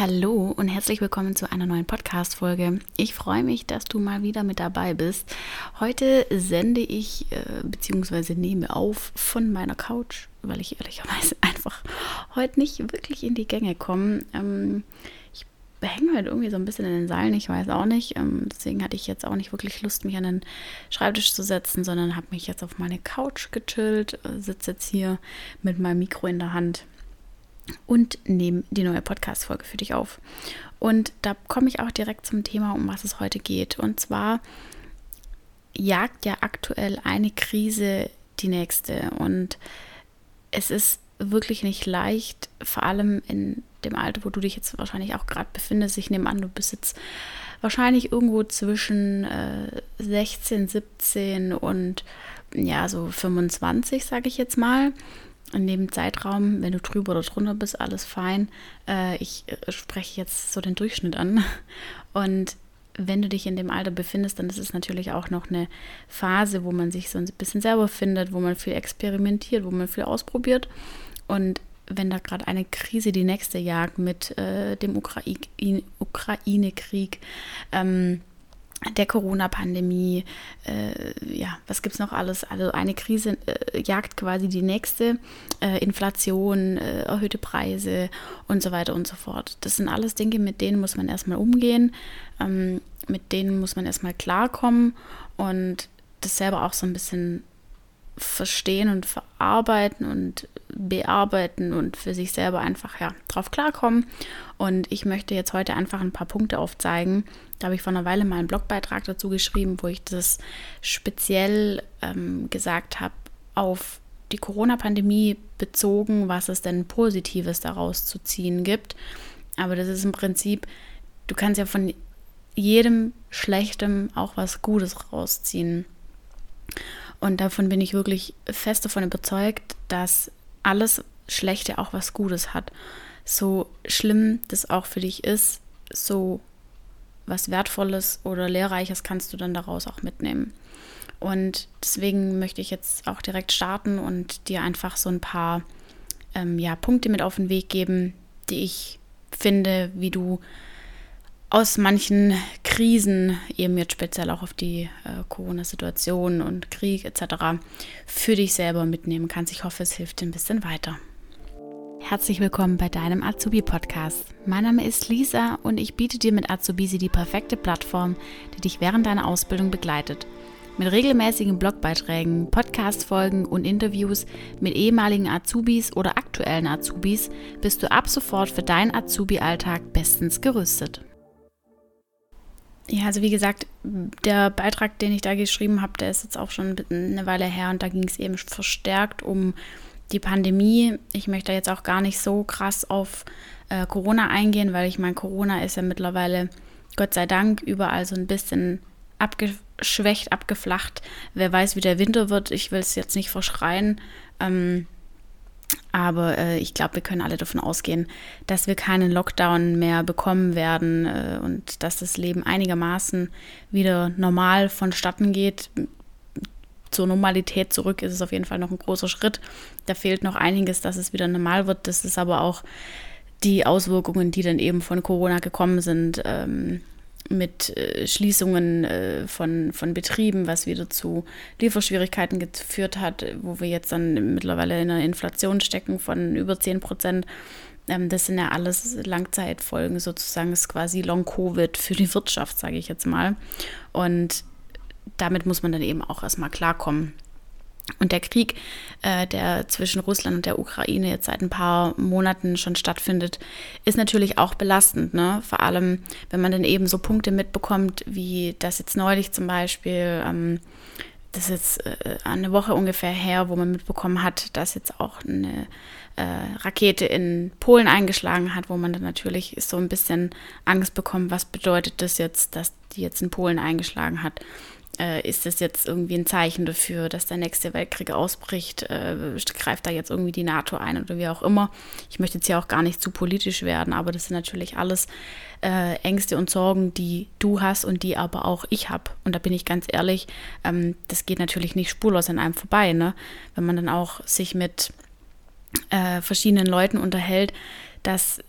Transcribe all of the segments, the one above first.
Hallo und herzlich willkommen zu einer neuen Podcast-Folge. Ich freue mich, dass du mal wieder mit dabei bist. Heute sende ich äh, bzw. nehme auf von meiner Couch, weil ich ehrlicherweise einfach heute nicht wirklich in die Gänge komme. Ähm, ich hänge halt irgendwie so ein bisschen in den Seilen, ich weiß auch nicht. Ähm, deswegen hatte ich jetzt auch nicht wirklich Lust, mich an den Schreibtisch zu setzen, sondern habe mich jetzt auf meine Couch gechillt, äh, sitze jetzt hier mit meinem Mikro in der Hand und nehme die neue Podcast-Folge für dich auf. Und da komme ich auch direkt zum Thema, um was es heute geht. Und zwar jagt ja aktuell eine Krise die nächste. Und es ist wirklich nicht leicht, vor allem in dem Alter, wo du dich jetzt wahrscheinlich auch gerade befindest. Ich nehme an, du bist jetzt wahrscheinlich irgendwo zwischen äh, 16, 17 und ja, so 25, sage ich jetzt mal in dem Zeitraum, wenn du drüber oder drunter bist, alles fein. Äh, ich äh, spreche jetzt so den Durchschnitt an. Und wenn du dich in dem Alter befindest, dann ist es natürlich auch noch eine Phase, wo man sich so ein bisschen selber findet, wo man viel experimentiert, wo man viel ausprobiert. Und wenn da gerade eine Krise die nächste jagt mit äh, dem Ukraine-Krieg, Ukraine ähm, der Corona-Pandemie, äh, ja, was gibt es noch alles? Also eine Krise äh, jagt quasi die nächste, äh, Inflation, äh, erhöhte Preise und so weiter und so fort. Das sind alles Dinge, mit denen muss man erstmal umgehen, ähm, mit denen muss man erstmal klarkommen und das selber auch so ein bisschen verstehen und verarbeiten und bearbeiten und für sich selber einfach ja drauf klarkommen. Und ich möchte jetzt heute einfach ein paar Punkte aufzeigen. Da habe ich vor einer Weile mal einen Blogbeitrag dazu geschrieben, wo ich das speziell ähm, gesagt habe auf die Corona-Pandemie bezogen, was es denn Positives daraus zu ziehen gibt. Aber das ist im Prinzip, du kannst ja von jedem Schlechtem auch was Gutes rausziehen. Und davon bin ich wirklich fest davon überzeugt, dass alles Schlechte auch was Gutes hat. So schlimm das auch für dich ist, so was Wertvolles oder Lehrreiches kannst du dann daraus auch mitnehmen. Und deswegen möchte ich jetzt auch direkt starten und dir einfach so ein paar ähm, ja, Punkte mit auf den Weg geben, die ich finde, wie du aus manchen Krisen, eben jetzt speziell auch auf die äh, Corona-Situation und Krieg etc., für dich selber mitnehmen kannst. Ich hoffe, es hilft dir ein bisschen weiter. Herzlich willkommen bei deinem Azubi-Podcast. Mein Name ist Lisa und ich biete dir mit Azubisi die perfekte Plattform, die dich während deiner Ausbildung begleitet. Mit regelmäßigen Blogbeiträgen, Podcast-Folgen und Interviews mit ehemaligen Azubis oder aktuellen Azubis bist du ab sofort für deinen Azubi-Alltag bestens gerüstet. Ja, also wie gesagt, der Beitrag, den ich da geschrieben habe, der ist jetzt auch schon eine Weile her und da ging es eben verstärkt um die Pandemie. Ich möchte jetzt auch gar nicht so krass auf äh, Corona eingehen, weil ich meine, Corona ist ja mittlerweile, Gott sei Dank, überall so ein bisschen abgeschwächt, abgeflacht. Wer weiß, wie der Winter wird. Ich will es jetzt nicht verschreien. Ähm, aber äh, ich glaube, wir können alle davon ausgehen, dass wir keinen Lockdown mehr bekommen werden äh, und dass das Leben einigermaßen wieder normal vonstatten geht. Zur Normalität zurück ist es auf jeden Fall noch ein großer Schritt. Da fehlt noch einiges, dass es wieder normal wird. Das ist aber auch die Auswirkungen, die dann eben von Corona gekommen sind. Ähm, mit äh, Schließungen äh, von, von Betrieben, was wieder zu Lieferschwierigkeiten geführt hat, wo wir jetzt dann mittlerweile in einer Inflation stecken von über 10 Prozent. Ähm, das sind ja alles Langzeitfolgen sozusagen, ist quasi Long-Covid für die Wirtschaft, sage ich jetzt mal. Und damit muss man dann eben auch erstmal klarkommen. Und der Krieg, äh, der zwischen Russland und der Ukraine jetzt seit ein paar Monaten schon stattfindet, ist natürlich auch belastend. Ne? Vor allem, wenn man dann eben so Punkte mitbekommt, wie das jetzt neulich zum Beispiel, ähm, das ist jetzt äh, eine Woche ungefähr her, wo man mitbekommen hat, dass jetzt auch eine äh, Rakete in Polen eingeschlagen hat, wo man dann natürlich so ein bisschen Angst bekommt, was bedeutet das jetzt, dass die jetzt in Polen eingeschlagen hat äh, ist das jetzt irgendwie ein Zeichen dafür, dass der nächste Weltkrieg ausbricht? Äh, greift da jetzt irgendwie die NATO ein oder wie auch immer? Ich möchte jetzt hier auch gar nicht zu politisch werden, aber das sind natürlich alles äh, Ängste und Sorgen, die du hast und die aber auch ich habe. Und da bin ich ganz ehrlich, ähm, das geht natürlich nicht spurlos an einem vorbei, ne? Wenn man dann auch sich mit äh, verschiedenen Leuten unterhält, dass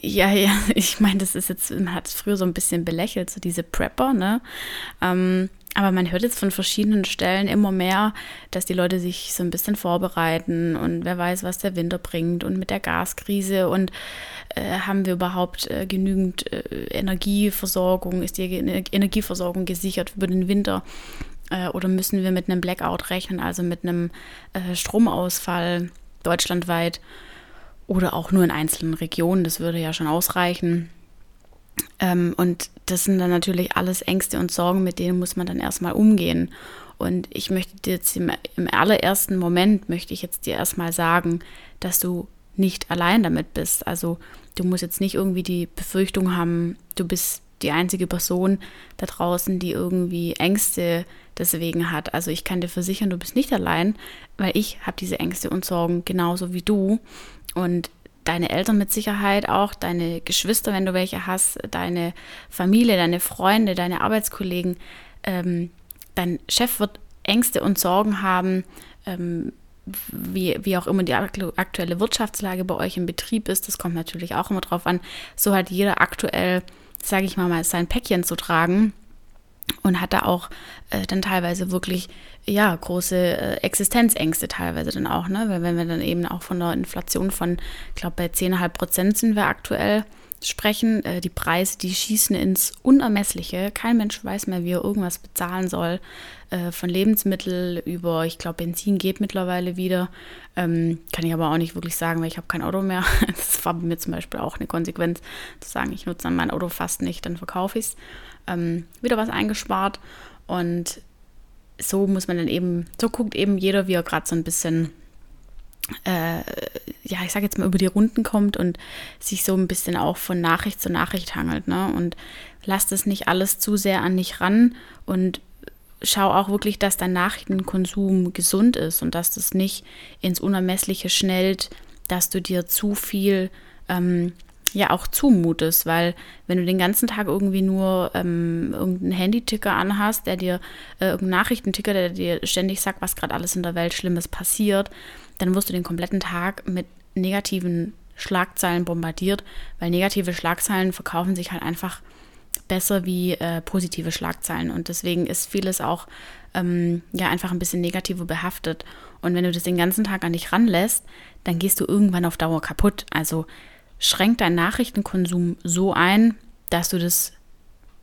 ja, ja, ich meine, das ist jetzt, man hat es früher so ein bisschen belächelt, so diese Prepper, ne? Ähm, aber man hört jetzt von verschiedenen Stellen immer mehr, dass die Leute sich so ein bisschen vorbereiten und wer weiß, was der Winter bringt und mit der Gaskrise und äh, haben wir überhaupt äh, genügend äh, Energieversorgung, ist die Energieversorgung gesichert über den Winter? Äh, oder müssen wir mit einem Blackout rechnen, also mit einem äh, Stromausfall deutschlandweit oder auch nur in einzelnen Regionen, das würde ja schon ausreichen. Ähm, und das sind dann natürlich alles Ängste und Sorgen, mit denen muss man dann erstmal umgehen. Und ich möchte dir jetzt im, im allerersten Moment, möchte ich jetzt dir erstmal sagen, dass du nicht allein damit bist. Also du musst jetzt nicht irgendwie die Befürchtung haben, du bist die einzige Person da draußen, die irgendwie Ängste deswegen hat. Also ich kann dir versichern, du bist nicht allein, weil ich habe diese Ängste und Sorgen genauso wie du. Und deine Eltern mit Sicherheit auch, deine Geschwister, wenn du welche hast, deine Familie, deine Freunde, deine Arbeitskollegen. Ähm, dein Chef wird Ängste und Sorgen haben, ähm, wie, wie auch immer die aktuelle Wirtschaftslage bei euch im Betrieb ist. Das kommt natürlich auch immer drauf an. So hat jeder aktuell, sage ich mal, mal sein Päckchen zu tragen und hat da auch äh, dann teilweise wirklich ja große äh, Existenzängste teilweise dann auch, ne? Weil wenn wir dann eben auch von der Inflation von, ich glaube bei 10,5 Prozent sind wir aktuell sprechen, äh, die Preise, die schießen ins Unermessliche. Kein Mensch weiß mehr, wie er irgendwas bezahlen soll. Äh, von Lebensmittel über, ich glaube, Benzin geht mittlerweile wieder. Ähm, kann ich aber auch nicht wirklich sagen, weil ich habe kein Auto mehr. Das war bei mir zum Beispiel auch eine Konsequenz, zu sagen, ich nutze dann mein Auto fast nicht, dann verkaufe ich es. Ähm, wieder was eingespart. Und so muss man dann eben, so guckt eben jeder, wie er gerade so ein bisschen äh, ja, ich sage jetzt mal, über die Runden kommt und sich so ein bisschen auch von Nachricht zu Nachricht hangelt. Ne? Und lass das nicht alles zu sehr an dich ran und schau auch wirklich, dass dein Nachrichtenkonsum gesund ist und dass das nicht ins Unermessliche schnellt, dass du dir zu viel ähm, ja auch zumutest, weil wenn du den ganzen Tag irgendwie nur ähm, irgendeinen Handyticker anhast, der dir äh, irgendeinen Nachrichtenticker, der dir ständig sagt, was gerade alles in der Welt Schlimmes passiert, dann wirst du den kompletten Tag mit negativen Schlagzeilen bombardiert, weil negative Schlagzeilen verkaufen sich halt einfach besser wie äh, positive Schlagzeilen und deswegen ist vieles auch ähm, ja einfach ein bisschen negativer behaftet und wenn du das den ganzen Tag an dich ranlässt, dann gehst du irgendwann auf Dauer kaputt. Also schränk deinen Nachrichtenkonsum so ein, dass du das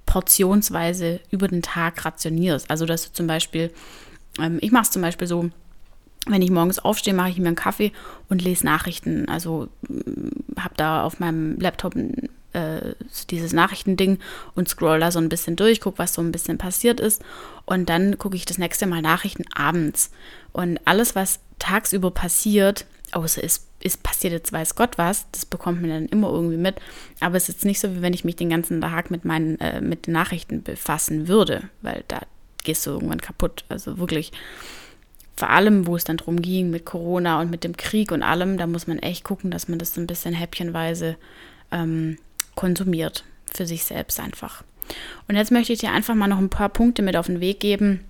portionsweise über den Tag rationierst. Also dass du zum Beispiel, ähm, ich mache es zum Beispiel so, wenn ich morgens aufstehe, mache ich mir einen Kaffee und lese Nachrichten. Also mm, habe da auf meinem Laptop äh, dieses Nachrichtending und scroll da so ein bisschen durch, gucke, was so ein bisschen passiert ist. Und dann gucke ich das nächste Mal Nachrichten abends. Und alles, was tagsüber passiert, außer es, es passiert jetzt weiß Gott was, das bekommt man dann immer irgendwie mit. Aber es ist jetzt nicht so, wie wenn ich mich den ganzen Tag mit meinen, äh, mit den Nachrichten befassen würde, weil da gehst du irgendwann kaputt. Also wirklich vor allem, wo es dann drum ging mit Corona und mit dem Krieg und allem, da muss man echt gucken, dass man das so ein bisschen häppchenweise ähm, konsumiert für sich selbst einfach. Und jetzt möchte ich dir einfach mal noch ein paar Punkte mit auf den Weg geben,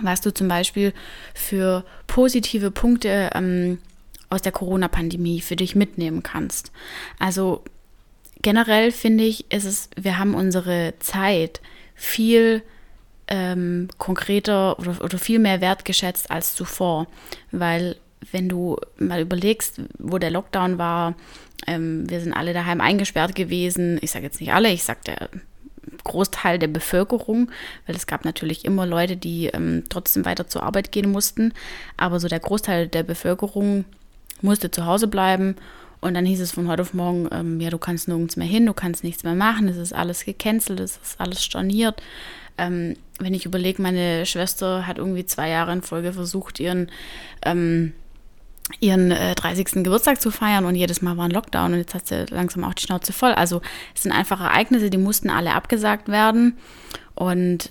was du zum Beispiel für positive Punkte ähm, aus der Corona-Pandemie für dich mitnehmen kannst. Also generell finde ich, ist es, wir haben unsere Zeit viel ähm, konkreter oder, oder viel mehr wertgeschätzt als zuvor. Weil wenn du mal überlegst, wo der Lockdown war, ähm, wir sind alle daheim eingesperrt gewesen. Ich sage jetzt nicht alle, ich sage der Großteil der Bevölkerung, weil es gab natürlich immer Leute, die ähm, trotzdem weiter zur Arbeit gehen mussten. Aber so der Großteil der Bevölkerung musste zu Hause bleiben. Und dann hieß es von heute auf morgen, ähm, ja, du kannst nirgends mehr hin, du kannst nichts mehr machen, es ist alles gecancelt, es ist alles storniert ähm, wenn ich überlege, meine Schwester hat irgendwie zwei Jahre in Folge versucht, ihren, ähm, ihren äh, 30. Geburtstag zu feiern und jedes Mal war ein Lockdown und jetzt hat sie langsam auch die Schnauze voll. Also es sind einfach Ereignisse, die mussten alle abgesagt werden und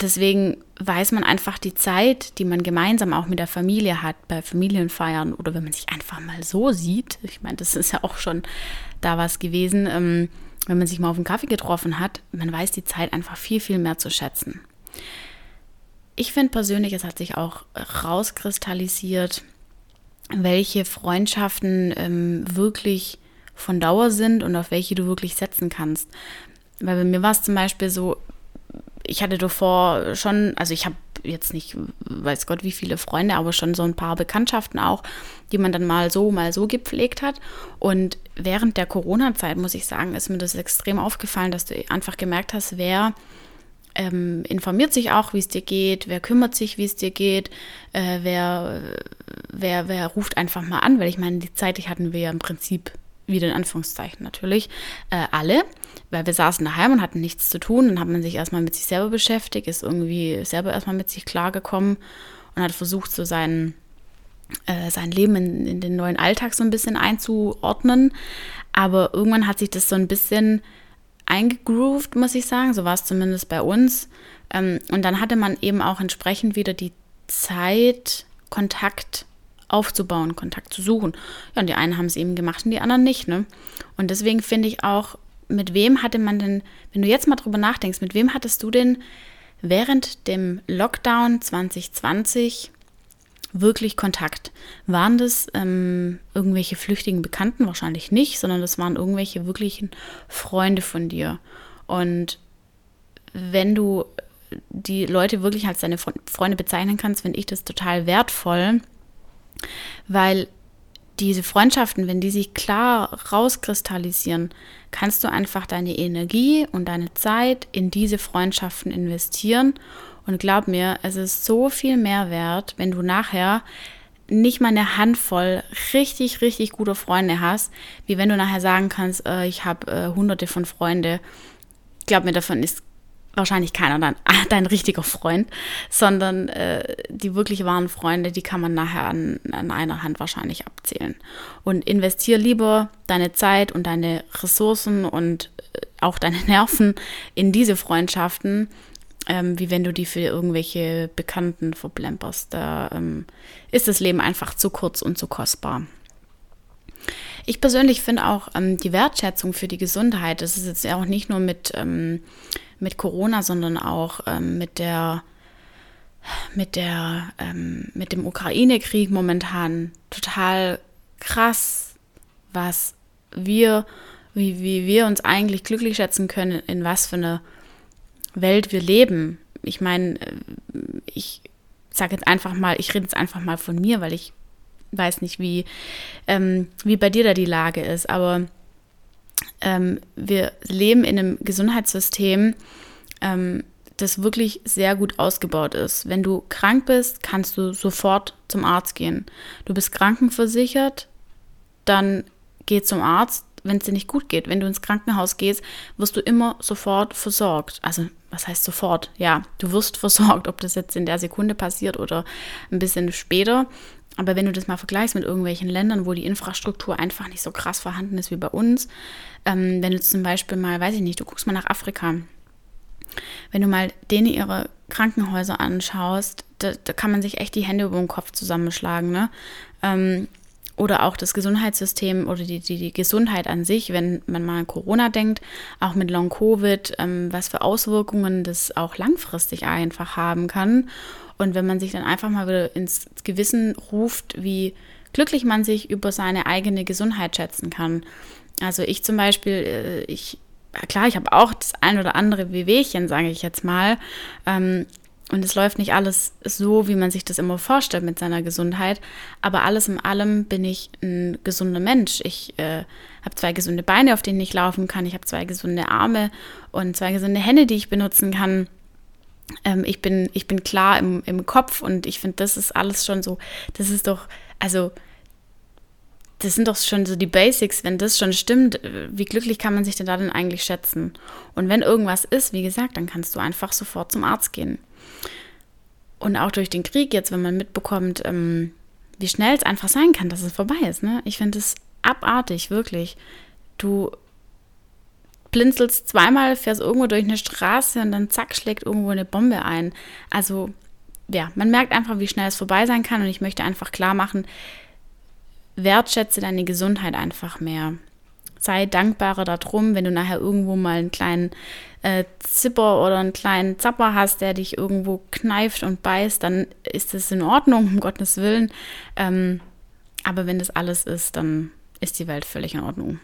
deswegen weiß man einfach die Zeit, die man gemeinsam auch mit der Familie hat, bei Familienfeiern oder wenn man sich einfach mal so sieht. Ich meine, das ist ja auch schon da was gewesen. Ähm, wenn man sich mal auf einen Kaffee getroffen hat, man weiß die Zeit einfach viel, viel mehr zu schätzen. Ich finde persönlich, es hat sich auch rauskristallisiert, welche Freundschaften ähm, wirklich von Dauer sind und auf welche du wirklich setzen kannst. Weil bei mir war es zum Beispiel so, ich hatte davor schon, also ich habe jetzt nicht, weiß Gott, wie viele Freunde, aber schon so ein paar Bekanntschaften auch, die man dann mal so, mal so gepflegt hat. Und während der Corona-Zeit, muss ich sagen, ist mir das extrem aufgefallen, dass du einfach gemerkt hast, wer ähm, informiert sich auch, wie es dir geht, wer kümmert sich, wie es dir geht, äh, wer, wer, wer ruft einfach mal an, weil ich meine, die Zeit die hatten wir ja im Prinzip wieder in Anführungszeichen natürlich, äh, alle, weil wir saßen daheim und hatten nichts zu tun. Dann hat man sich erstmal mit sich selber beschäftigt, ist irgendwie selber erstmal mit sich klargekommen und hat versucht, so sein, äh, sein Leben in, in den neuen Alltag so ein bisschen einzuordnen. Aber irgendwann hat sich das so ein bisschen eingegroovt, muss ich sagen. So war es zumindest bei uns. Ähm, und dann hatte man eben auch entsprechend wieder die Zeit, Kontakt aufzubauen, Kontakt zu suchen. Ja, und die einen haben es eben gemacht und die anderen nicht. Ne? Und deswegen finde ich auch, mit wem hatte man denn, wenn du jetzt mal drüber nachdenkst, mit wem hattest du denn während dem Lockdown 2020 wirklich Kontakt? Waren das ähm, irgendwelche flüchtigen Bekannten? Wahrscheinlich nicht, sondern das waren irgendwelche wirklichen Freunde von dir. Und wenn du die Leute wirklich als deine Freunde bezeichnen kannst, finde ich das total wertvoll, weil diese Freundschaften, wenn die sich klar rauskristallisieren, kannst du einfach deine Energie und deine Zeit in diese Freundschaften investieren. Und glaub mir, es ist so viel mehr wert, wenn du nachher nicht mal eine Handvoll richtig, richtig gute Freunde hast, wie wenn du nachher sagen kannst, äh, ich habe äh, hunderte von Freunden. Glaub mir, davon ist wahrscheinlich keiner dein, dein richtiger Freund, sondern äh, die wirklich wahren Freunde, die kann man nachher an, an einer Hand wahrscheinlich abzählen. Und investiere lieber deine Zeit und deine Ressourcen und äh, auch deine Nerven in diese Freundschaften, ähm, wie wenn du die für irgendwelche Bekannten verplemperst. Da ähm, ist das Leben einfach zu kurz und zu kostbar. Ich persönlich finde auch ähm, die Wertschätzung für die Gesundheit, das ist jetzt ja auch nicht nur mit ähm, mit Corona, sondern auch ähm, mit der mit der ähm, mit dem Ukraine-Krieg momentan total krass, was wir wie, wie wir uns eigentlich glücklich schätzen können, in was für eine Welt wir leben. Ich meine, äh, ich sage jetzt einfach mal, ich rede jetzt einfach mal von mir, weil ich weiß nicht, wie, ähm, wie bei dir da die Lage ist, aber ähm, wir leben in einem Gesundheitssystem, ähm, das wirklich sehr gut ausgebaut ist. Wenn du krank bist, kannst du sofort zum Arzt gehen. Du bist krankenversichert, dann geh zum Arzt, wenn es dir nicht gut geht. Wenn du ins Krankenhaus gehst, wirst du immer sofort versorgt. Also, was heißt sofort? Ja, du wirst versorgt, ob das jetzt in der Sekunde passiert oder ein bisschen später. Aber wenn du das mal vergleichst mit irgendwelchen Ländern, wo die Infrastruktur einfach nicht so krass vorhanden ist wie bei uns, ähm, wenn du zum Beispiel mal, weiß ich nicht, du guckst mal nach Afrika, wenn du mal denen ihre Krankenhäuser anschaust, da, da kann man sich echt die Hände über den Kopf zusammenschlagen, ne? Ähm, oder auch das Gesundheitssystem oder die, die, die, Gesundheit an sich, wenn man mal an Corona denkt, auch mit Long-Covid, ähm, was für Auswirkungen das auch langfristig einfach haben kann. Und wenn man sich dann einfach mal wieder ins Gewissen ruft, wie glücklich man sich über seine eigene Gesundheit schätzen kann. Also ich zum Beispiel, äh, ich, klar, ich habe auch das ein oder andere Wehwehchen, sage ich jetzt mal. Ähm, und es läuft nicht alles so, wie man sich das immer vorstellt mit seiner Gesundheit. Aber alles in allem bin ich ein gesunder Mensch. Ich äh, habe zwei gesunde Beine, auf denen ich laufen kann. Ich habe zwei gesunde Arme und zwei gesunde Hände, die ich benutzen kann ähm, ich, bin, ich bin klar im, im Kopf und ich finde, das ist alles schon so, das ist doch, also das sind doch schon so die Basics, wenn das schon stimmt, wie glücklich kann man sich denn da denn eigentlich schätzen? Und wenn irgendwas ist, wie gesagt, dann kannst du einfach sofort zum Arzt gehen. Und auch durch den Krieg jetzt, wenn man mitbekommt, ähm, wie schnell es einfach sein kann, dass es vorbei ist. Ne? Ich finde es abartig, wirklich. Du blinzelst zweimal, fährst irgendwo durch eine Straße und dann zack, schlägt irgendwo eine Bombe ein. Also ja, man merkt einfach, wie schnell es vorbei sein kann und ich möchte einfach klar machen, wertschätze deine Gesundheit einfach mehr. Sei dankbarer darum, wenn du nachher irgendwo mal einen kleinen äh, Zipper oder einen kleinen Zapper hast, der dich irgendwo kneift und beißt, dann ist das in Ordnung, um Gottes Willen. Ähm, aber wenn das alles ist, dann ist die Welt völlig in Ordnung.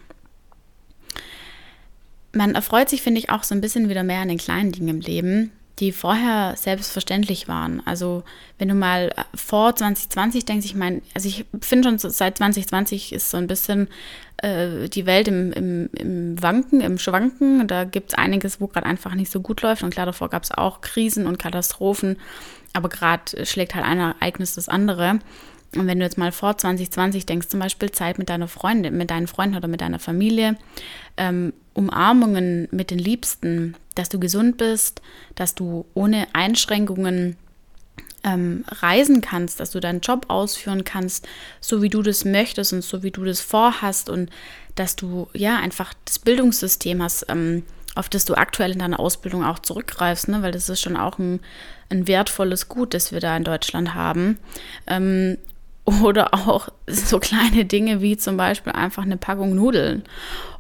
Man erfreut sich, finde ich, auch so ein bisschen wieder mehr an den kleinen Dingen im Leben, die vorher selbstverständlich waren. Also wenn du mal äh, vor 2020 denkst, ich meine, also ich finde schon seit 2020 ist so ein bisschen äh, die Welt im, im, im Wanken, im Schwanken. Da gibt es einiges, wo gerade einfach nicht so gut läuft. Und klar, davor gab es auch Krisen und Katastrophen. Aber gerade schlägt halt ein Ereignis das andere. Und wenn du jetzt mal vor 2020 denkst, zum Beispiel Zeit mit deiner Freundin, mit deinen Freunden oder mit deiner Familie, ähm, Umarmungen mit den Liebsten, dass du gesund bist, dass du ohne Einschränkungen ähm, reisen kannst, dass du deinen Job ausführen kannst, so wie du das möchtest und so wie du das vorhast und dass du ja einfach das Bildungssystem hast, ähm, auf das du aktuell in deiner Ausbildung auch zurückgreifst, ne? weil das ist schon auch ein, ein wertvolles Gut, das wir da in Deutschland haben. Ähm, oder auch so kleine Dinge wie zum Beispiel einfach eine Packung Nudeln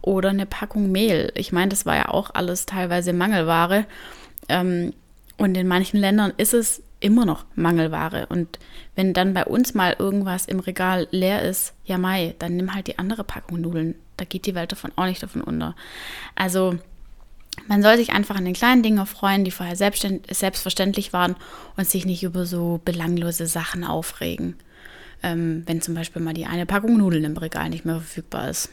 oder eine Packung Mehl. Ich meine, das war ja auch alles teilweise Mangelware. Ähm, und in manchen Ländern ist es immer noch Mangelware. Und wenn dann bei uns mal irgendwas im Regal leer ist, ja mai, dann nimm halt die andere Packung Nudeln. Da geht die Welt davon auch nicht davon unter. Also man soll sich einfach an den kleinen Dingen freuen, die vorher selbstverständlich waren und sich nicht über so belanglose Sachen aufregen ähm, wenn zum Beispiel mal die eine Packung Nudeln im Regal nicht mehr verfügbar ist.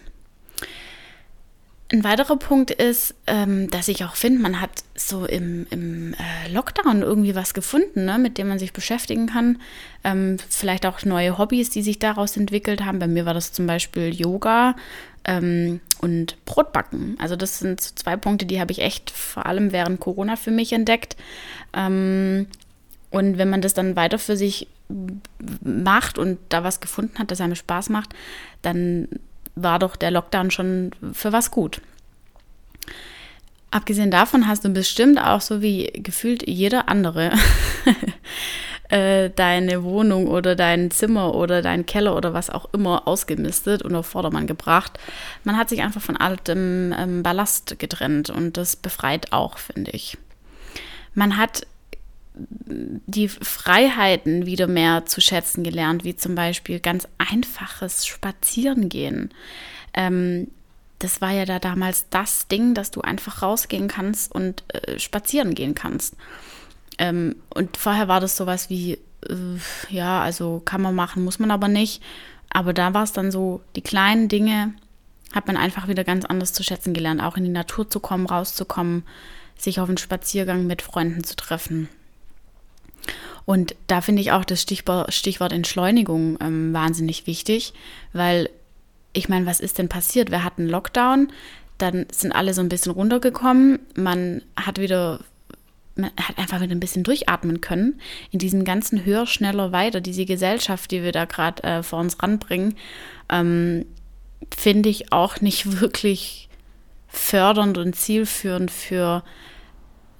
Ein weiterer Punkt ist, ähm, dass ich auch finde, man hat so im, im äh, Lockdown irgendwie was gefunden, ne, mit dem man sich beschäftigen kann. Ähm, vielleicht auch neue Hobbys, die sich daraus entwickelt haben. Bei mir war das zum Beispiel Yoga ähm, und Brotbacken. Also das sind zwei Punkte, die habe ich echt vor allem während Corona für mich entdeckt. Ähm, und wenn man das dann weiter für sich macht und da was gefunden hat, das einem Spaß macht, dann war doch der Lockdown schon für was gut. Abgesehen davon hast du bestimmt auch so wie gefühlt jeder andere äh, deine Wohnung oder dein Zimmer oder dein Keller oder was auch immer ausgemistet und auf Vordermann gebracht. Man hat sich einfach von altem ähm, Ballast getrennt und das befreit auch, finde ich. Man hat die Freiheiten wieder mehr zu schätzen gelernt, wie zum Beispiel ganz einfaches Spazierengehen. Ähm, das war ja da damals das Ding, dass du einfach rausgehen kannst und äh, spazieren gehen kannst. Ähm, und vorher war das sowas wie, äh, ja, also kann man machen, muss man aber nicht. Aber da war es dann so, die kleinen Dinge hat man einfach wieder ganz anders zu schätzen gelernt, auch in die Natur zu kommen, rauszukommen, sich auf einen Spaziergang mit Freunden zu treffen. Und da finde ich auch das Stichwort, Entschleunigung ähm, wahnsinnig wichtig, weil ich meine, was ist denn passiert? Wir hatten Lockdown, dann sind alle so ein bisschen runtergekommen, man hat wieder man hat einfach wieder ein bisschen durchatmen können in diesem ganzen höher, schneller, weiter, diese Gesellschaft, die wir da gerade äh, vor uns ranbringen, ähm, finde ich auch nicht wirklich fördernd und zielführend für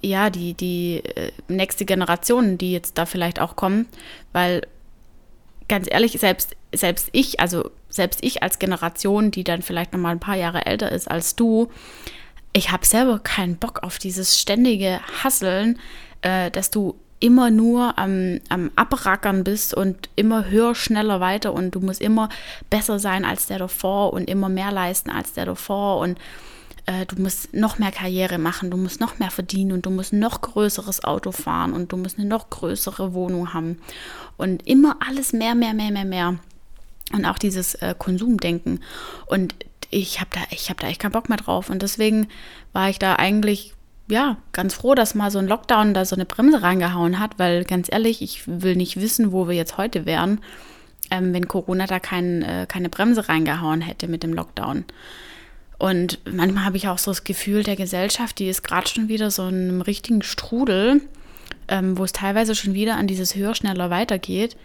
ja, die, die äh, nächste Generation, die jetzt da vielleicht auch kommen, weil ganz ehrlich, selbst, selbst ich, also selbst ich als Generation, die dann vielleicht noch mal ein paar Jahre älter ist als du, ich habe selber keinen Bock auf dieses ständige Hasseln, äh, dass du immer nur am, am Abrackern bist und immer höher, schneller weiter und du musst immer besser sein als der davor und immer mehr leisten als der davor und äh, du musst noch mehr Karriere machen, du musst noch mehr verdienen und du musst noch größeres Auto fahren und du musst eine noch größere Wohnung haben und immer alles mehr, mehr, mehr, mehr, mehr. Und auch dieses äh, Konsumdenken. Und ich habe da, habe da echt keinen Bock mehr drauf. Und deswegen war ich da eigentlich ja, ganz froh, dass mal so ein Lockdown da so eine Bremse reingehauen hat, weil ganz ehrlich, ich will nicht wissen, wo wir jetzt heute wären, ähm, wenn Corona da kein, äh, keine Bremse reingehauen hätte mit dem Lockdown. Und manchmal habe ich auch so das Gefühl, der Gesellschaft, die ist gerade schon wieder so in einem richtigen Strudel, ähm, wo es teilweise schon wieder an dieses höher, schneller weitergeht.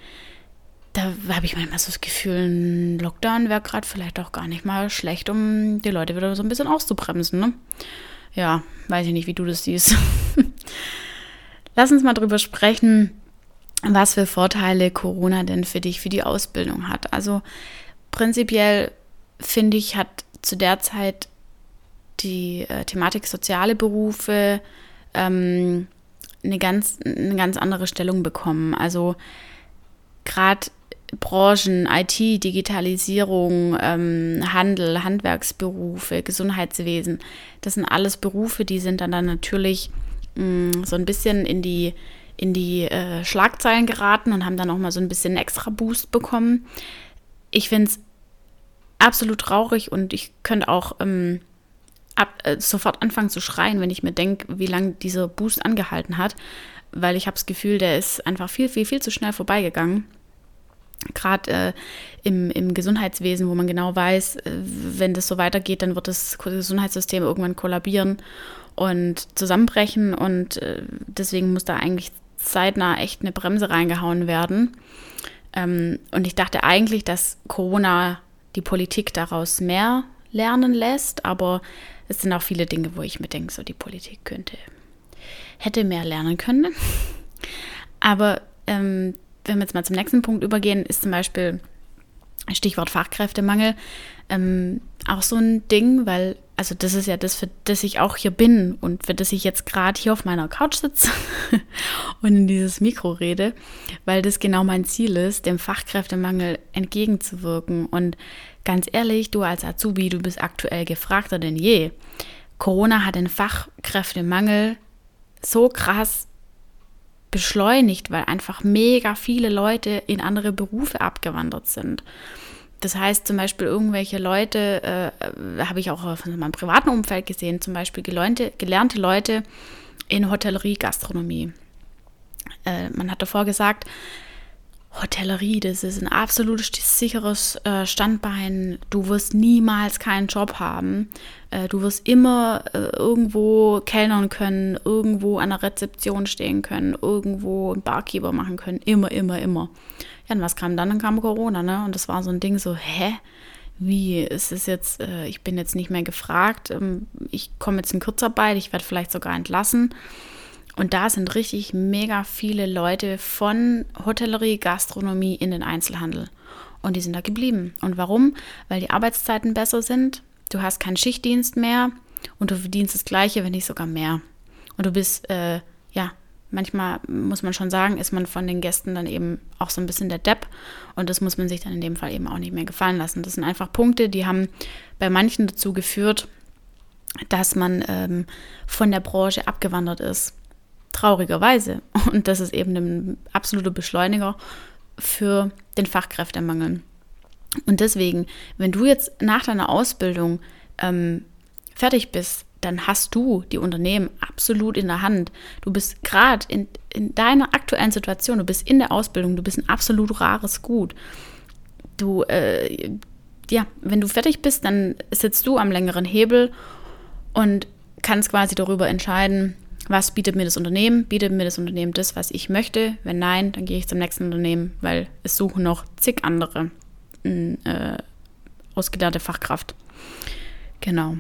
Da habe ich manchmal so das Gefühl, ein Lockdown wäre gerade vielleicht auch gar nicht mal schlecht, um die Leute wieder so ein bisschen auszubremsen. Ne? Ja, weiß ich nicht, wie du das siehst. Lass uns mal drüber sprechen, was für Vorteile Corona denn für dich, für die Ausbildung hat. Also prinzipiell finde ich, hat zu der Zeit die äh, Thematik soziale Berufe ähm, eine, ganz, eine ganz andere Stellung bekommen. Also gerade Branchen, IT, Digitalisierung, ähm, Handel, Handwerksberufe, Gesundheitswesen, das sind alles Berufe, die sind dann, dann natürlich mh, mm, so ein bisschen in die, in die äh, Schlagzeilen geraten und haben dann auch mal so ein bisschen extra Boost bekommen. Ich finde es absolut traurig und ich könnte auch ähm, ab, äh, sofort anfangen zu schreien, wenn ich mir denke, wie lange dieser Boost angehalten hat, weil ich habe das Gefühl, der ist einfach viel, viel, viel zu schnell vorbeigegangen gerade äh, im, im Gesundheitswesen, wo man genau weiß, äh, wenn das so weitergeht, dann wird das Gesundheitssystem irgendwann kollabieren und zusammenbrechen. Und äh, deswegen muss da eigentlich zeitnah echt eine Bremse reingehauen werden. Ähm, und ich dachte eigentlich, dass Corona die Politik daraus mehr lernen lässt, aber es sind auch viele Dinge, wo ich mir denke, so die Politik könnte, hätte mehr lernen können. Aber ähm, wenn wir jetzt mal zum nächsten Punkt übergehen, ist zum Beispiel Stichwort Fachkräftemangel ähm, auch so ein Ding, weil, also das ist ja das, für das ich auch hier bin und für das ich jetzt gerade hier auf meiner Couch sitze und in dieses Mikro rede, weil das genau mein Ziel ist, dem Fachkräftemangel entgegenzuwirken. Und ganz ehrlich, du als Azubi, du bist aktuell gefragter denn je. Corona hat den Fachkräftemangel so krass beschleunigt, weil einfach mega viele Leute in andere Berufe abgewandert sind. Das heißt zum Beispiel irgendwelche Leute, äh, habe ich auch aus meinem privaten Umfeld gesehen, zum Beispiel gelernte, gelernte Leute in Hotellerie, Gastronomie. Äh, man hat davor gesagt, Hotellerie, das ist ein absolutes sicheres äh, Standbein. Du wirst niemals keinen Job haben. Äh, du wirst immer äh, irgendwo kellnern können, irgendwo an der Rezeption stehen können, irgendwo einen Barkeeper machen können. Immer, immer, immer. Und was kam dann? Dann kam Corona, ne? Und das war so ein Ding so, hä? Wie ist es jetzt, äh, ich bin jetzt nicht mehr gefragt, ähm, ich komme jetzt in Kurzarbeit, ich werde vielleicht sogar entlassen. Und da sind richtig mega viele Leute von Hotellerie, Gastronomie in den Einzelhandel. Und die sind da geblieben. Und warum? Weil die Arbeitszeiten besser sind, du hast keinen Schichtdienst mehr und du verdienst das Gleiche, wenn nicht sogar mehr. Und du bist, äh, ja, manchmal muss man schon sagen, ist man von den Gästen dann eben auch so ein bisschen der Depp. Und das muss man sich dann in dem Fall eben auch nicht mehr gefallen lassen. Das sind einfach Punkte, die haben bei manchen dazu geführt, dass man ähm, von der Branche abgewandert ist traurigerweise. Und das ist eben ein absoluter Beschleuniger für den Fachkräftemangel. Und deswegen, wenn du jetzt nach deiner Ausbildung ähm, fertig bist, dann hast du die Unternehmen absolut in der Hand. Du bist gerade in, in deiner aktuellen Situation, du bist in der Ausbildung, du bist ein absolut rares Gut. Du, äh, ja, wenn du fertig bist, dann sitzt du am längeren Hebel und kannst quasi darüber entscheiden, was bietet mir das Unternehmen? Bietet mir das Unternehmen das, was ich möchte? Wenn nein, dann gehe ich zum nächsten Unternehmen, weil es suchen noch zig andere äh, ausgelernte Fachkraft. Genau.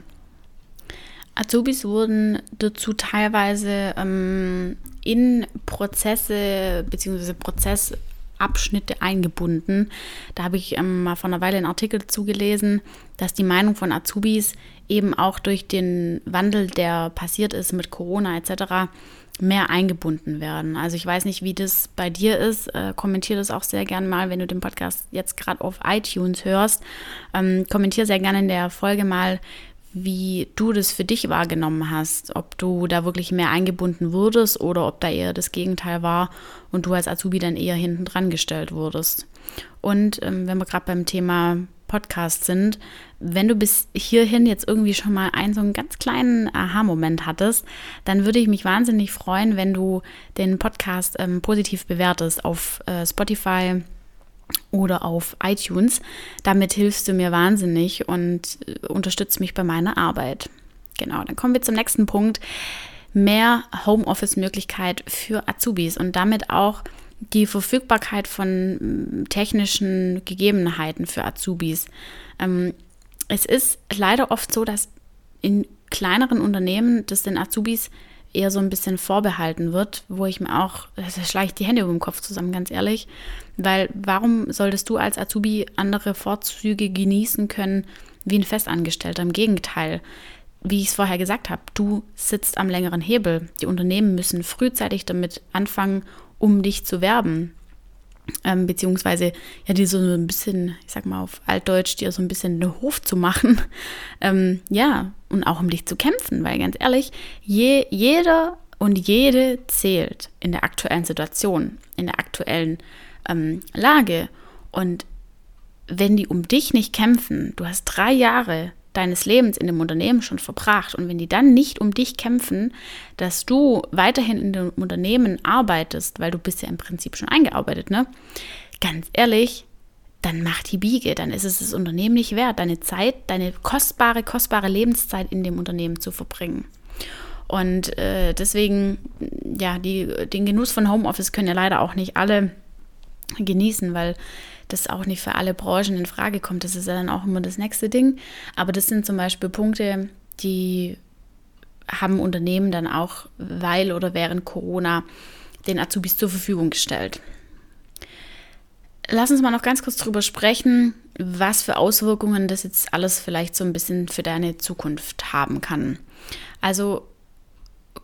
Azubis wurden dazu teilweise ähm, in Prozesse bzw. Prozessabschnitte eingebunden. Da habe ich ähm, mal vor einer Weile einen Artikel dazu gelesen, dass die Meinung von Azubis eben auch durch den Wandel, der passiert ist mit Corona etc., mehr eingebunden werden. Also ich weiß nicht, wie das bei dir ist. Äh, kommentier das auch sehr gerne mal, wenn du den Podcast jetzt gerade auf iTunes hörst. Ähm, kommentier sehr gerne in der Folge mal, wie du das für dich wahrgenommen hast, ob du da wirklich mehr eingebunden wurdest oder ob da eher das Gegenteil war und du als Azubi dann eher hinten dran gestellt wurdest. Und ähm, wenn wir gerade beim Thema Podcast sind, wenn du bis hierhin jetzt irgendwie schon mal einen so einen ganz kleinen Aha-Moment hattest, dann würde ich mich wahnsinnig freuen, wenn du den Podcast ähm, positiv bewertest auf äh, Spotify oder auf iTunes. Damit hilfst du mir wahnsinnig und äh, unterstützt mich bei meiner Arbeit. Genau, dann kommen wir zum nächsten Punkt. Mehr Homeoffice-Möglichkeit für Azubis und damit auch die Verfügbarkeit von mm, technischen Gegebenheiten für Azubis. Ähm, es ist leider oft so, dass in kleineren Unternehmen das den Azubis eher so ein bisschen vorbehalten wird, wo ich mir auch, da schlage ich die Hände über den Kopf zusammen, ganz ehrlich, weil warum solltest du als Azubi andere Vorzüge genießen können wie ein Festangestellter? Im Gegenteil, wie ich es vorher gesagt habe, du sitzt am längeren Hebel. Die Unternehmen müssen frühzeitig damit anfangen, um dich zu werben. Ähm, beziehungsweise ja, die so ein bisschen, ich sag mal auf Altdeutsch, dir so ein bisschen den Hof zu machen. Ähm, ja, und auch um dich zu kämpfen, weil ganz ehrlich, je, jeder und jede zählt in der aktuellen Situation, in der aktuellen ähm, Lage. Und wenn die um dich nicht kämpfen, du hast drei Jahre deines Lebens in dem Unternehmen schon verbracht und wenn die dann nicht um dich kämpfen, dass du weiterhin in dem Unternehmen arbeitest, weil du bist ja im Prinzip schon eingearbeitet, ne? Ganz ehrlich, dann mach die Biege, dann ist es das Unternehmen nicht wert, deine Zeit, deine kostbare, kostbare Lebenszeit in dem Unternehmen zu verbringen. Und äh, deswegen, ja, die, den Genuss von Homeoffice können ja leider auch nicht alle genießen, weil das auch nicht für alle Branchen in Frage kommt. Das ist ja dann auch immer das nächste Ding. Aber das sind zum Beispiel Punkte, die haben Unternehmen dann auch weil oder während Corona den Azubis zur Verfügung gestellt. Lass uns mal noch ganz kurz drüber sprechen, was für Auswirkungen das jetzt alles vielleicht so ein bisschen für deine Zukunft haben kann. Also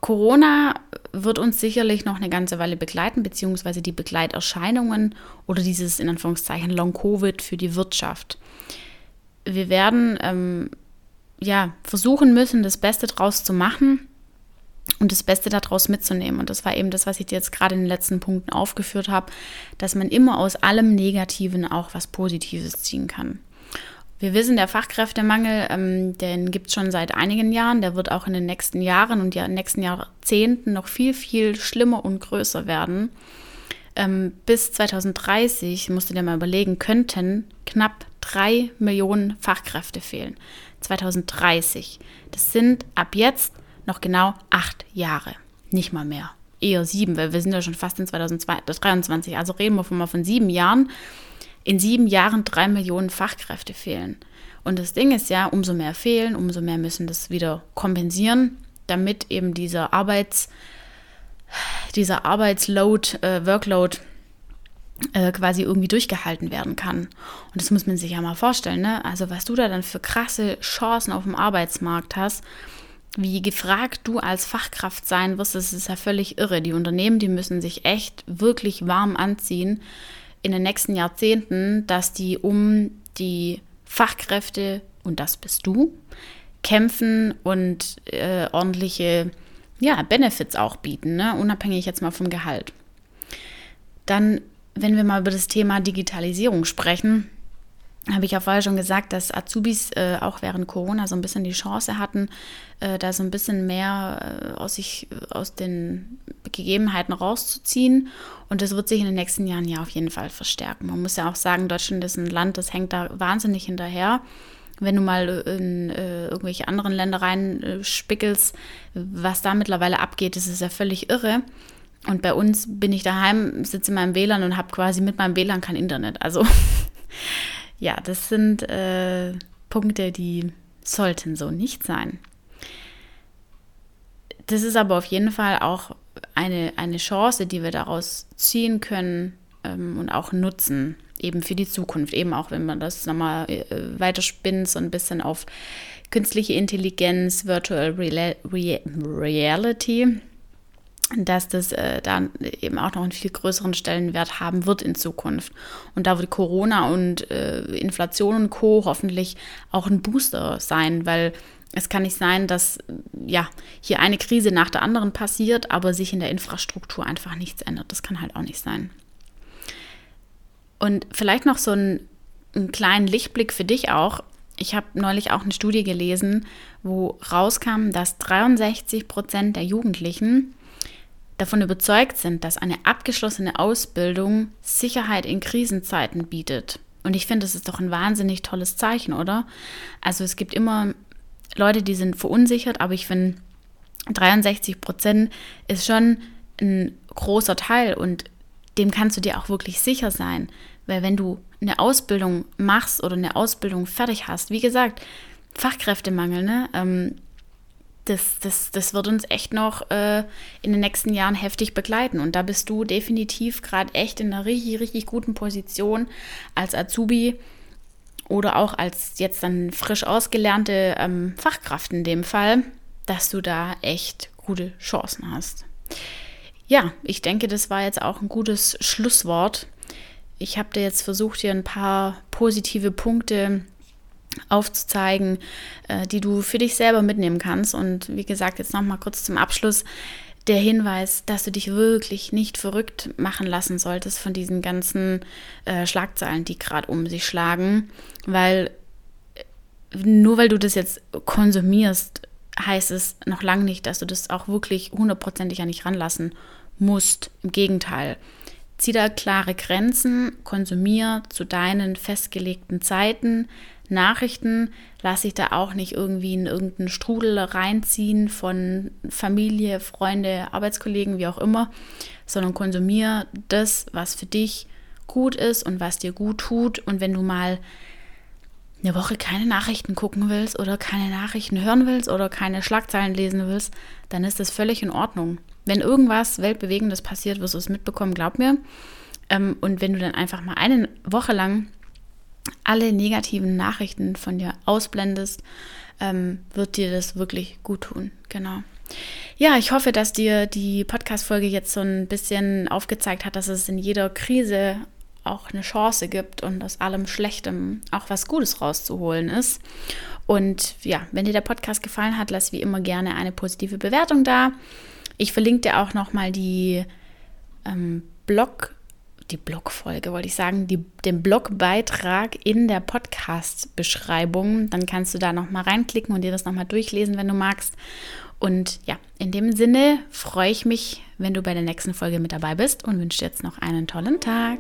Corona wird uns sicherlich noch eine ganze Weile begleiten, beziehungsweise die Begleiterscheinungen oder dieses in Anführungszeichen Long-Covid für die Wirtschaft. Wir werden ähm, ja versuchen müssen, das Beste draus zu machen und das Beste daraus mitzunehmen. Und das war eben das, was ich jetzt gerade in den letzten Punkten aufgeführt habe, dass man immer aus allem Negativen auch was Positives ziehen kann. Wir wissen, der Fachkräftemangel, ähm, den gibt es schon seit einigen Jahren. Der wird auch in den nächsten Jahren und ja, nächsten Jahrzehnten noch viel, viel schlimmer und größer werden. Ähm, bis 2030, musst du dir mal überlegen, könnten knapp drei Millionen Fachkräfte fehlen. 2030. Das sind ab jetzt noch genau acht Jahre. Nicht mal mehr. Eher sieben, weil wir sind ja schon fast in 2023. Also reden wir von mal von sieben Jahren in sieben Jahren drei Millionen Fachkräfte fehlen. Und das Ding ist ja, umso mehr fehlen, umso mehr müssen das wieder kompensieren, damit eben dieser Arbeits, dieser Arbeitsload, äh, Workload äh, quasi irgendwie durchgehalten werden kann. Und das muss man sich ja mal vorstellen, ne? Also was du da dann für krasse Chancen auf dem Arbeitsmarkt hast, wie gefragt du als Fachkraft sein wirst, das ist ja völlig irre. Die Unternehmen, die müssen sich echt wirklich warm anziehen, in den nächsten Jahrzehnten, dass die um die Fachkräfte, und das bist du, kämpfen und äh, ordentliche ja, Benefits auch bieten, ne? unabhängig jetzt mal vom Gehalt. Dann, wenn wir mal über das Thema Digitalisierung sprechen, habe ich ja vorher schon gesagt, dass Azubis äh, auch während Corona so ein bisschen die Chance hatten, äh, da so ein bisschen mehr äh, aus sich, aus den Gegebenheiten rauszuziehen. Und das wird sich in den nächsten Jahren ja auf jeden Fall verstärken. Man muss ja auch sagen, Deutschland ist ein Land, das hängt da wahnsinnig hinterher. Wenn du mal in äh, irgendwelche anderen Länder rein äh, was da mittlerweile abgeht, das ist ja völlig irre. Und bei uns bin ich daheim, sitze in meinem WLAN und habe quasi mit meinem WLAN kein Internet. Also ja, das sind äh, Punkte, die sollten so nicht sein. Das ist aber auf jeden Fall auch eine, eine Chance, die wir daraus ziehen können ähm, und auch nutzen, eben für die Zukunft. Eben auch, wenn man das nochmal äh, weiterspinnt, so ein bisschen auf künstliche Intelligenz, Virtual Reality dass das äh, dann eben auch noch einen viel größeren Stellenwert haben wird in Zukunft. Und da wird Corona und äh, Inflation und Co. hoffentlich auch ein Booster sein, weil es kann nicht sein, dass ja hier eine Krise nach der anderen passiert, aber sich in der Infrastruktur einfach nichts ändert. Das kann halt auch nicht sein. Und vielleicht noch so ein, einen kleinen Lichtblick für dich auch. Ich habe neulich auch eine Studie gelesen, wo rauskam, dass 63 Prozent der Jugendlichen davon überzeugt sind, dass eine abgeschlossene Ausbildung Sicherheit in Krisenzeiten bietet. Und ich finde, das ist doch ein wahnsinnig tolles Zeichen, oder? Also es gibt immer Leute, die sind verunsichert, aber ich finde, 63 Prozent ist schon ein großer Teil und dem kannst du dir auch wirklich sicher sein. Weil wenn du eine Ausbildung machst oder eine Ausbildung fertig hast, wie gesagt, Fachkräftemangel, ne? Ähm, das, das, das wird uns echt noch äh, in den nächsten Jahren heftig begleiten. Und da bist du definitiv gerade echt in einer richtig, richtig guten Position als Azubi oder auch als jetzt dann frisch ausgelernte ähm, Fachkraft in dem Fall, dass du da echt gute Chancen hast. Ja, ich denke, das war jetzt auch ein gutes Schlusswort. ich habe dir jetzt versucht, dir ein paar positive Punkte aufzuzeigen, äh, die du für dich selber mitnehmen kannst. Und wie gesagt, jetzt nochmal kurz zum Abschluss der Hinweis, dass du dich wirklich nicht verrückt machen lassen solltest von diesen ganzen äh, Schlagzeilen, die gerade um sich schlagen, weil äh, nur weil du das jetzt konsumierst, heißt es noch lange nicht, dass du das auch wirklich hundertprozentig an dich ranlassen musst. Im Gegenteil. Zieh da klare Grenzen, konsumier zu deinen festgelegten Zeiten, Nachrichten lasse ich da auch nicht irgendwie in irgendeinen Strudel reinziehen von Familie, Freunde, Arbeitskollegen, wie auch immer, sondern konsumiere das, was für dich gut ist und was dir gut tut. Und wenn du mal eine Woche keine Nachrichten gucken willst oder keine Nachrichten hören willst oder keine Schlagzeilen lesen willst, dann ist das völlig in Ordnung. Wenn irgendwas Weltbewegendes passiert, wirst du es mitbekommen, glaub mir. Ähm, und wenn du dann einfach mal eine Woche lang alle negativen Nachrichten von dir ausblendest, ähm, wird dir das wirklich gut tun. Genau. Ja, ich hoffe, dass dir die Podcast-Folge jetzt so ein bisschen aufgezeigt hat, dass es in jeder Krise auch eine Chance gibt und aus allem Schlechtem auch was Gutes rauszuholen ist. Und ja, wenn dir der Podcast gefallen hat, lass wie immer gerne eine positive Bewertung da. Ich verlinke dir auch nochmal die ähm, Blog die Blogfolge, wollte ich sagen, die, den Blogbeitrag in der Podcast-Beschreibung. Dann kannst du da nochmal reinklicken und dir das nochmal durchlesen, wenn du magst. Und ja, in dem Sinne freue ich mich, wenn du bei der nächsten Folge mit dabei bist und wünsche dir jetzt noch einen tollen Tag.